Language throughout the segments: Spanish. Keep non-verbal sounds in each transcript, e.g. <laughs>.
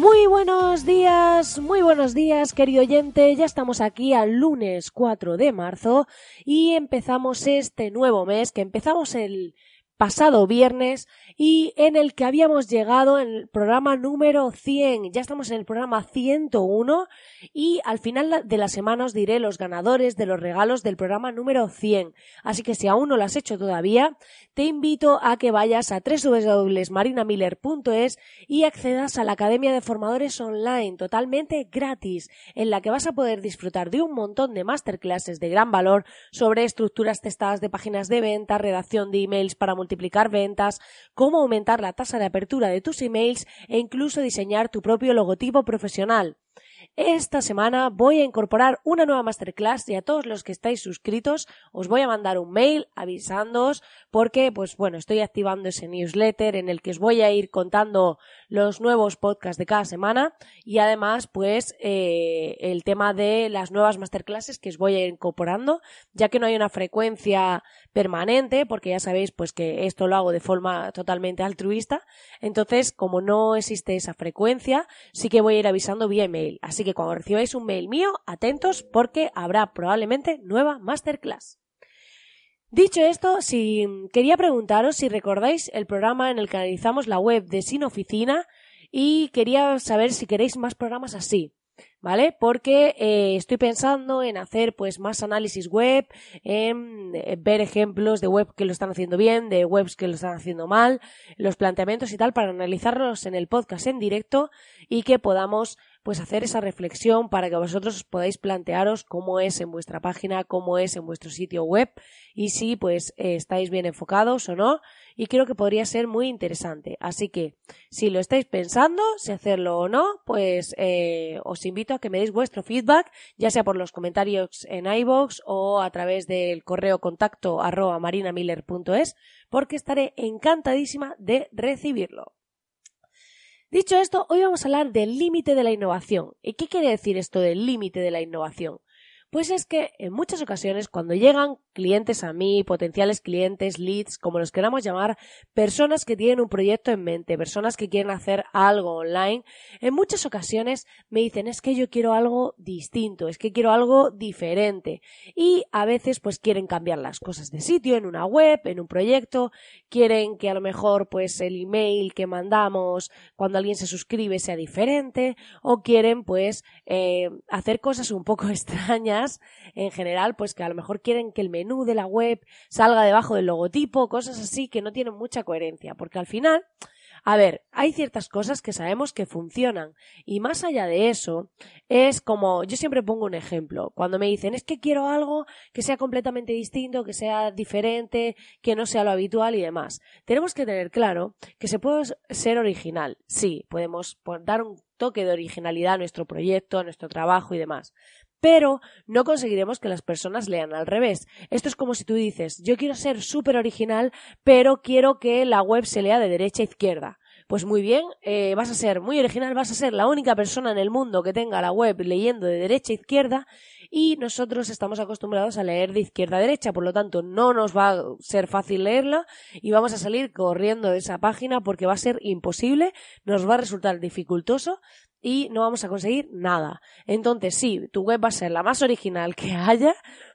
Muy buenos días, muy buenos días, querido oyente. Ya estamos aquí al lunes 4 de marzo y empezamos este nuevo mes que empezamos el pasado viernes y en el que habíamos llegado en el programa número 100. Ya estamos en el programa 101 y al final de la semana os diré los ganadores de los regalos del programa número 100. Así que si aún no lo has hecho todavía, te invito a que vayas a www.marinamiller.es y accedas a la Academia de Formadores Online totalmente gratis, en la que vas a poder disfrutar de un montón de masterclasses de gran valor sobre estructuras testadas de páginas de venta, redacción de emails para multiplicar ventas, cómo aumentar la tasa de apertura de tus emails e incluso diseñar tu propio logotipo profesional. Esta semana voy a incorporar una nueva masterclass y a todos los que estáis suscritos os voy a mandar un mail avisándoos porque, pues bueno, estoy activando ese newsletter en el que os voy a ir contando los nuevos podcasts de cada semana y además, pues, eh, el tema de las nuevas masterclasses que os voy a ir incorporando, ya que no hay una frecuencia permanente, porque ya sabéis, pues, que esto lo hago de forma totalmente altruista. Entonces, como no existe esa frecuencia, sí que voy a ir avisando vía email. Así que cuando recibáis un mail mío, atentos porque habrá probablemente nueva masterclass. Dicho esto, si quería preguntaros si recordáis el programa en el que analizamos la web de Sin Oficina y quería saber si queréis más programas así. ¿vale? Porque eh, estoy pensando en hacer pues más análisis web, en eh, ver ejemplos de web que lo están haciendo bien, de webs que lo están haciendo mal, los planteamientos y tal para analizarlos en el podcast en directo y que podamos pues hacer esa reflexión para que vosotros podáis plantearos cómo es en vuestra página, cómo es en vuestro sitio web y si pues eh, estáis bien enfocados o no y creo que podría ser muy interesante. Así que si lo estáis pensando, si hacerlo o no, pues eh, os invito a que me deis vuestro feedback, ya sea por los comentarios en iBox o a través del correo contacto arroba marinamiller.es, porque estaré encantadísima de recibirlo. Dicho esto, hoy vamos a hablar del límite de la innovación. ¿Y qué quiere decir esto del límite de la innovación? Pues es que en muchas ocasiones cuando llegan clientes a mí, potenciales clientes, leads, como los queramos llamar, personas que tienen un proyecto en mente, personas que quieren hacer algo online, en muchas ocasiones me dicen es que yo quiero algo distinto, es que quiero algo diferente y a veces pues quieren cambiar las cosas de sitio en una web, en un proyecto, quieren que a lo mejor pues el email que mandamos cuando alguien se suscribe sea diferente o quieren pues eh, hacer cosas un poco <laughs> extrañas en general, pues que a lo mejor quieren que el menú de la web salga debajo del logotipo, cosas así que no tienen mucha coherencia, porque al final, a ver, hay ciertas cosas que sabemos que funcionan. Y más allá de eso es como yo siempre pongo un ejemplo, cuando me dicen es que quiero algo que sea completamente distinto, que sea diferente, que no sea lo habitual y demás. Tenemos que tener claro que se puede ser original, sí, podemos dar un toque de originalidad a nuestro proyecto, a nuestro trabajo y demás pero no conseguiremos que las personas lean al revés. Esto es como si tú dices, yo quiero ser súper original, pero quiero que la web se lea de derecha a izquierda. Pues muy bien, eh, vas a ser muy original, vas a ser la única persona en el mundo que tenga la web leyendo de derecha a izquierda y nosotros estamos acostumbrados a leer de izquierda a derecha, por lo tanto no nos va a ser fácil leerla y vamos a salir corriendo de esa página porque va a ser imposible, nos va a resultar dificultoso y no vamos a conseguir nada. Entonces sí, tu web va a ser la más original que haya,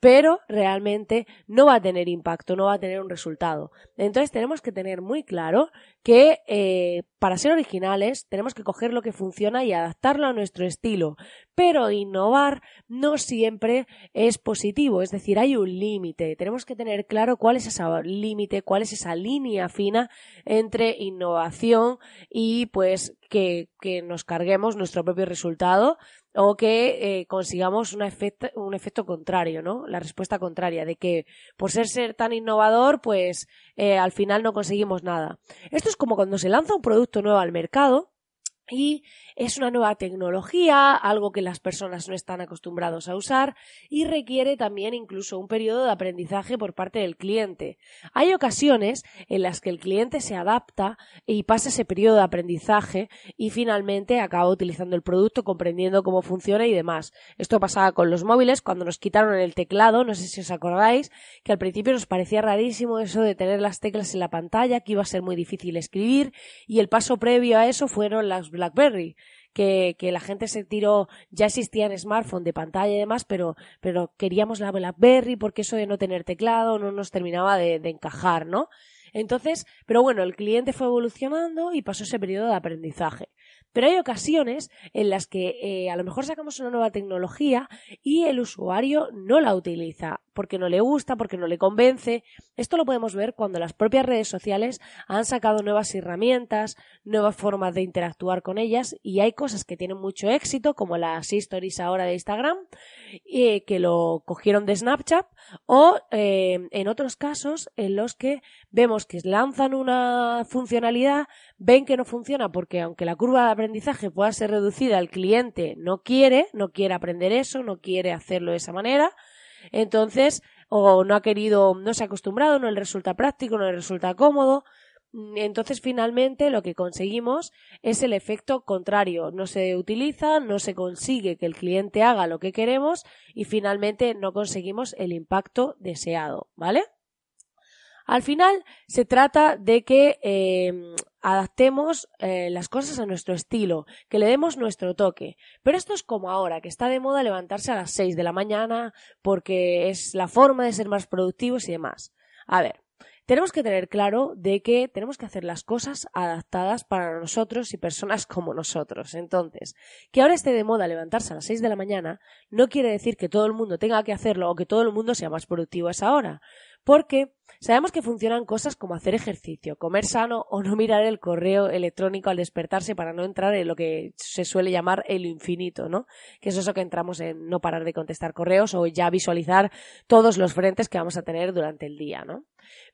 pero realmente no va a tener impacto, no va a tener un resultado. Entonces tenemos que tener muy claro que eh, para ser originales tenemos que coger lo que funciona y adaptarlo a nuestro estilo, pero innovar no siempre es positivo, es decir, hay un límite, tenemos que tener claro cuál es ese límite, cuál es esa línea fina entre innovación y pues que, que nos carguemos nuestro propio resultado o que eh, consigamos un efecto, un efecto contrario, ¿no? La respuesta contraria, de que por ser, ser tan innovador, pues eh, al final no conseguimos nada. Esto es como cuando se lanza un producto nuevo al mercado y es una nueva tecnología, algo que las personas no están acostumbrados a usar y requiere también incluso un periodo de aprendizaje por parte del cliente. Hay ocasiones en las que el cliente se adapta y pasa ese periodo de aprendizaje y finalmente acaba utilizando el producto, comprendiendo cómo funciona y demás. Esto pasaba con los móviles cuando nos quitaron el teclado, no sé si os acordáis, que al principio nos parecía rarísimo eso de tener las teclas en la pantalla, que iba a ser muy difícil escribir y el paso previo a eso fueron las BlackBerry que, que la gente se tiró, ya existían smartphones de pantalla y demás, pero, pero queríamos la BlackBerry porque eso de no tener teclado no nos terminaba de, encajar, ¿no? Entonces, pero bueno, el cliente fue evolucionando y pasó ese periodo de aprendizaje. Pero hay ocasiones en las que eh, a lo mejor sacamos una nueva tecnología y el usuario no la utiliza porque no le gusta, porque no le convence. Esto lo podemos ver cuando las propias redes sociales han sacado nuevas herramientas, nuevas formas de interactuar con ellas y hay cosas que tienen mucho éxito, como las stories ahora de Instagram, eh, que lo cogieron de Snapchat, o eh, en otros casos en los que vemos que lanzan una funcionalidad, ven que no funciona porque aunque la curva de aprendizaje pueda ser reducida, el cliente no quiere, no quiere aprender eso, no quiere hacerlo de esa manera, entonces, o no ha querido, no se ha acostumbrado, no le resulta práctico, no le resulta cómodo, entonces finalmente lo que conseguimos es el efecto contrario. No se utiliza, no se consigue que el cliente haga lo que queremos y finalmente no conseguimos el impacto deseado, ¿vale? Al final se trata de que eh, adaptemos eh, las cosas a nuestro estilo, que le demos nuestro toque. Pero esto es como ahora, que está de moda levantarse a las 6 de la mañana porque es la forma de ser más productivos y demás. A ver, tenemos que tener claro de que tenemos que hacer las cosas adaptadas para nosotros y personas <laughs> como nosotros. Entonces, que ahora esté de moda levantarse a las 6 de la mañana no quiere decir que todo el mundo tenga que hacerlo o que todo el mundo sea más productivo a esa hora. Porque sabemos que funcionan cosas como hacer ejercicio, comer sano o no mirar el correo electrónico al despertarse para no entrar en lo que se suele llamar el infinito, ¿no? Que es eso que entramos en no parar de contestar correos o ya visualizar todos los frentes que vamos a tener durante el día, ¿no?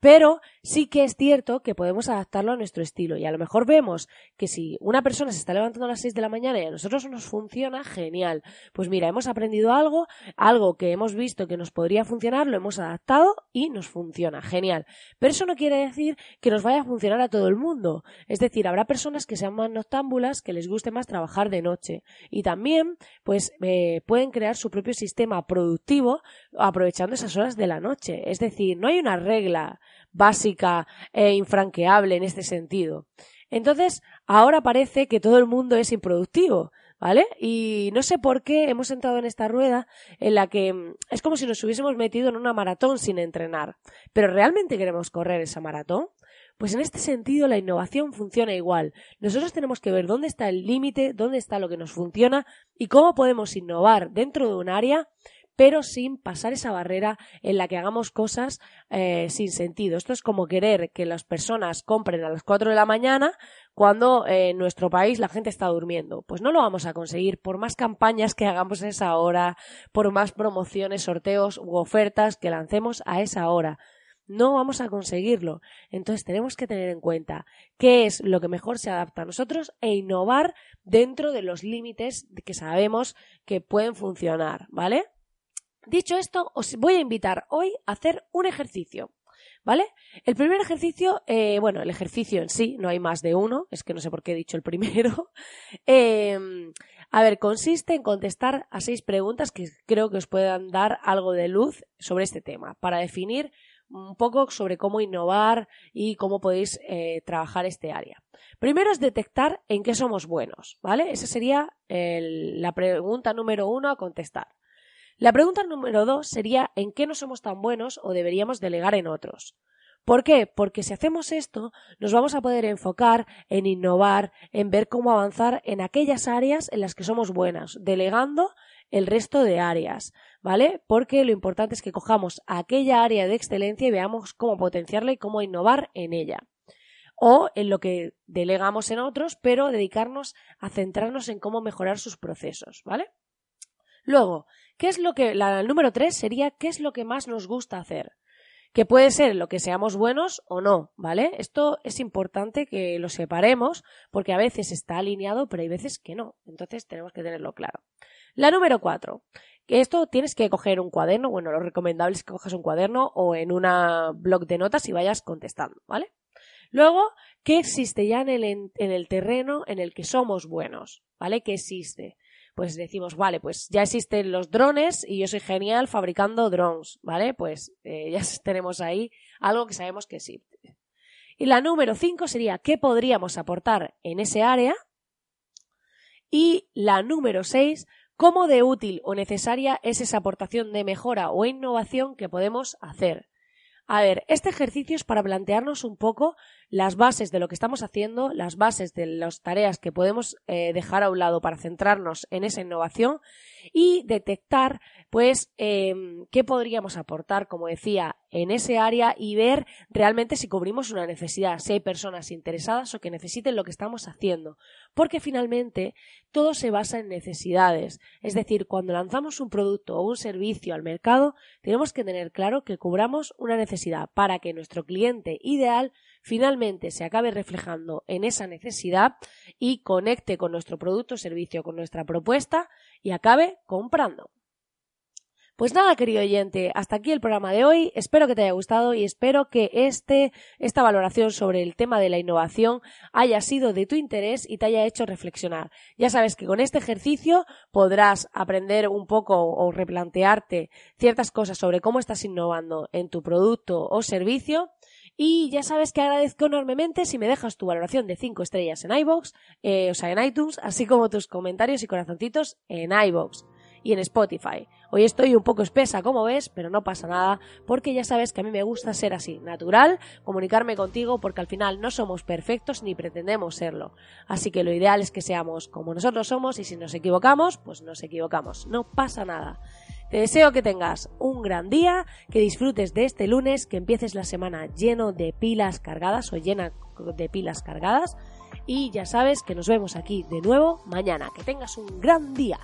Pero sí que es cierto que podemos adaptarlo a nuestro estilo y a lo mejor vemos que si una persona se está levantando a las 6 de la mañana y a nosotros nos funciona, genial. Pues mira, hemos aprendido algo, algo que hemos visto que nos podría funcionar, lo hemos adaptado y nos funciona, genial. Pero eso no quiere decir que nos vaya a funcionar a todo el mundo. Es decir, habrá personas que sean más noctámbulas, que les guste más trabajar de noche y también pues eh, pueden crear su propio sistema productivo aprovechando esas horas de la noche. Es decir, no hay una regla básica e infranqueable en este sentido. Entonces, ahora parece que todo el mundo es improductivo, ¿vale? Y no sé por qué hemos entrado en esta rueda en la que mm, es como si nos hubiésemos metido en una maratón sin entrenar. Pero ¿realmente queremos correr esa maratón? Pues en este sentido la innovación funciona igual. Nosotros tenemos que ver dónde está el límite, dónde está lo que nos funciona y cómo podemos innovar dentro de un área pero sin pasar esa barrera en la que hagamos cosas eh, sin sentido. Esto es como querer que las personas compren a las 4 de la mañana cuando eh, en nuestro país la gente está durmiendo. Pues no lo vamos a conseguir por más campañas que hagamos a esa hora, por más promociones, sorteos u ofertas que lancemos a esa hora no vamos a conseguirlo. Entonces tenemos que tener en cuenta qué es lo que mejor se adapta a nosotros e innovar dentro de los límites que sabemos que pueden funcionar, ¿vale? Dicho esto, os voy a invitar hoy a hacer un ejercicio. ¿Vale? El primer ejercicio, eh, bueno, el ejercicio en sí, no hay más de uno, es que no sé por qué he dicho el primero. <laughs> Em, a ver, consiste en contestar a seis preguntas que creo que os puedan dar algo de luz sobre este tema, para definir un poco sobre cómo innovar y cómo podéis eh, trabajar este área. Primero es detectar en qué somos buenos, ¿vale? Esa sería la pregunta número uno a contestar. La pregunta número dos sería ¿en qué no somos tan buenos o deberíamos delegar en otros? ¿Por qué? Porque si hacemos esto, nos vamos a poder enfocar en innovar, en ver cómo avanzar en aquellas áreas en las que somos buenas, delegando el resto de áreas, ¿vale? Porque lo importante es que cojamos aquella área de excelencia y veamos cómo potenciarla y cómo innovar en ella. O en lo que delegamos en otros, pero dedicarnos a centrarnos en cómo mejorar sus procesos, ¿vale? Luego, ¿qué es lo que, la número tres sería, ¿qué es lo que más nos gusta hacer? Que puede ser lo que seamos buenos o no, ¿vale? Esto es importante que lo separemos porque a veces está alineado, pero hay veces que no. Entonces tenemos que tenerlo claro. La número cuatro. Esto tienes que coger un cuaderno, bueno, lo recomendable es que cojas un cuaderno o en una blog de notas y vayas contestando, ¿vale? Luego, ¿qué existe ya en el, en el terreno en el que somos buenos? ¿Vale? ¿Qué existe? Pues decimos, vale, pues ya existen los drones y yo soy genial fabricando drones, ¿vale? Pues eh, ya <laughs> tenemos ahí algo que sabemos que existe. Y la número 5 sería qué podríamos aportar en ese área. Y la número 6, cómo de útil o necesaria es esa aportación de mejora o innovación que podemos hacer. A ver, este ejercicio es para plantearnos un poco las bases de lo que estamos haciendo, las bases de las tareas que podemos eh, dejar a un lado para centrarnos en esa innovación y detectar, pues, em, qué podríamos aportar, como decía, en ese área y ver realmente si cubrimos una necesidad, si hay personas interesadas o que necesiten lo que estamos haciendo. Porque finalmente todo se basa en necesidades. Es decir, cuando lanzamos un producto o un servicio al mercado, tenemos que tener claro que cubramos una necesidad para que nuestro cliente ideal finalmente se acabe reflejando en esa necesidad y conecte con nuestro producto o servicio, con nuestra propuesta y acabe comprando. Pues nada, querido oyente, hasta aquí el programa de hoy. Espero que te haya gustado y espero que este, esta valoración sobre el tema de la innovación haya sido de tu interés y te haya hecho reflexionar. Ya sabes que con este ejercicio podrás aprender un poco o replantearte ciertas cosas sobre cómo estás innovando en tu producto o servicio y ya sabes que agradezco enormemente si me dejas tu valoración de 5 estrellas en iBox, eh, o sea, en iTunes, así como tus comentarios y corazoncitos en iBox y en Spotify. Hoy estoy un poco espesa, como ves, pero no pasa nada, porque ya sabes que a mí me gusta ser así, natural, comunicarme contigo, porque al final no somos perfectos ni pretendemos serlo. Así que lo ideal es que seamos como nosotros somos y si nos equivocamos, pues nos equivocamos. No pasa nada. Te deseo que tengas un gran día, que disfrutes de este lunes, que empieces la semana lleno de pilas cargadas o llena de pilas cargadas. Y ya sabes que nos vemos aquí de nuevo mañana. Que tengas un gran día.